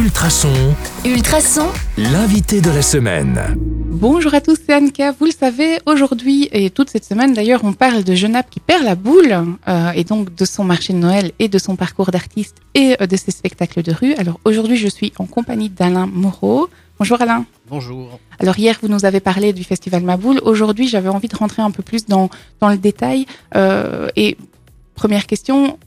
Ultrason, Ultrason, l'invité de la semaine. Bonjour à tous, c'est Anka. Vous le savez, aujourd'hui et toute cette semaine d'ailleurs, on parle de Genappe qui perd la boule euh, et donc de son marché de Noël et de son parcours d'artiste et euh, de ses spectacles de rue. Alors aujourd'hui, je suis en compagnie d'Alain Moreau. Bonjour Alain. Bonjour. Alors hier, vous nous avez parlé du festival Maboule. Aujourd'hui, j'avais envie de rentrer un peu plus dans, dans le détail. Euh, et première question,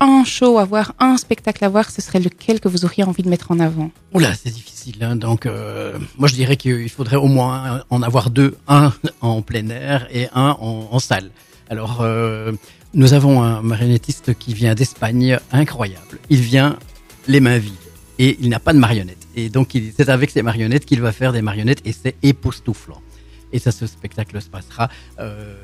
un show à voir, un spectacle à voir, ce serait lequel que vous auriez envie de mettre en avant? Oula, c'est difficile. Hein. Donc, euh, moi, je dirais qu'il faudrait au moins en avoir deux, un en plein air et un en, salle. Alors, euh, nous avons un marionnettiste qui vient d'Espagne, incroyable. Il vient les mains vides et il n'a pas de marionnettes. Et donc, c'est avec ces marionnettes qu'il va faire des marionnettes et c'est époustouflant. Et ça, ce spectacle se passera euh,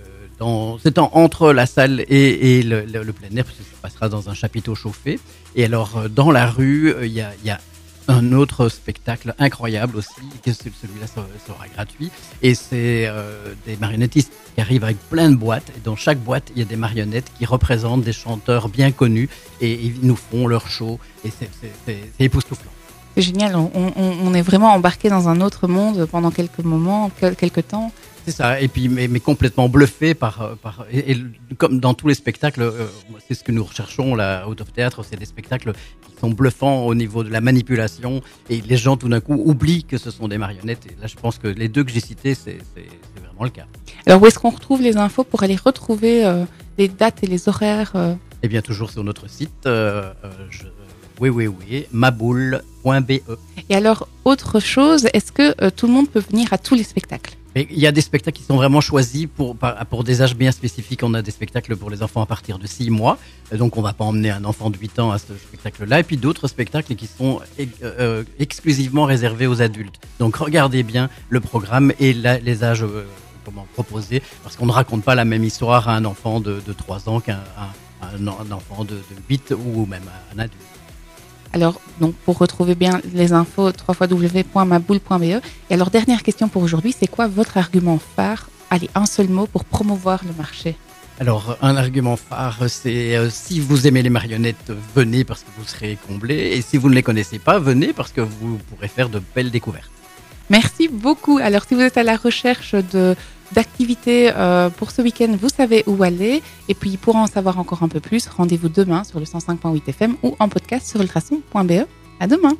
c'est en- entre la salle et, le, le- le plein air, puisque ça se passera dans un chapiteau chauffé. Et alors, euh, dans la rue, euh, il y, a, un autre spectacle incroyable aussi, que ce- celui-là sera, gratuit. Et c'est euh, des marionnettistes qui arrivent avec plein de boîtes. Et dans chaque boîte, il y a des marionnettes qui représentent des chanteurs bien connus. Et ils nous font leur show. Et c'est, époustouflant. C'est génial. On, est vraiment embarqué dans un autre monde pendant quelques moments, quel- quelques temps. C'est ça, et puis mais, mais complètement bluffé par, euh, par et, et comme dans tous les spectacles, euh, c'est ce que nous recherchons là, out of théâtre, c'est des spectacles qui sont bluffants au niveau de la manipulation et les gens tout d'un coup oublient que ce sont des marionnettes. Et là, je pense que les deux que j'ai cités, c'est vraiment le cas. Alors où est-ce qu'on retrouve les infos pour aller retrouver euh, les dates et les horaires euh, Et bien toujours sur notre site, je, oui oui oui, maboule.be. Et alors autre chose, est-ce que euh, tout le monde peut venir à tous les spectacles? Mais il y a des spectacles qui sont vraiment choisis pour, pour des âges bien spécifiques. On a des spectacles pour les enfants à partir de 6 mois. Et donc, on va pas emmener un enfant de 8 ans à ce spectacle-là. Et puis d'autres spectacles qui sont eh, euh, exclusivement réservés aux adultes. Donc, regardez bien le programme et les âges euh, proposés. Parce qu'on ne raconte pas la même histoire à un enfant de, de 3 ans un- un enfant de, de 8 ou même à un adulte. Alors donc pour retrouver bien les infos, www.maboule.be. Et alors dernière question pour aujourd'hui, c'est quoi votre argument phare? Allez, un seul mot pour promouvoir le marché. Alors, un argument phare, c'est euh, si vous aimez les marionnettes, venez parce que vous serez comblé. Et si vous ne les connaissez pas, venez parce que vous pourrez faire de belles découvertes. Merci beaucoup. Alors, si vous êtes à la recherche de d'activités euh, pour ce week-end, vous savez où aller. Et puis, pour en savoir encore un peu plus, rendez-vous demain sur le 105.8 FM ou en podcast sur ultrason.be. À demain.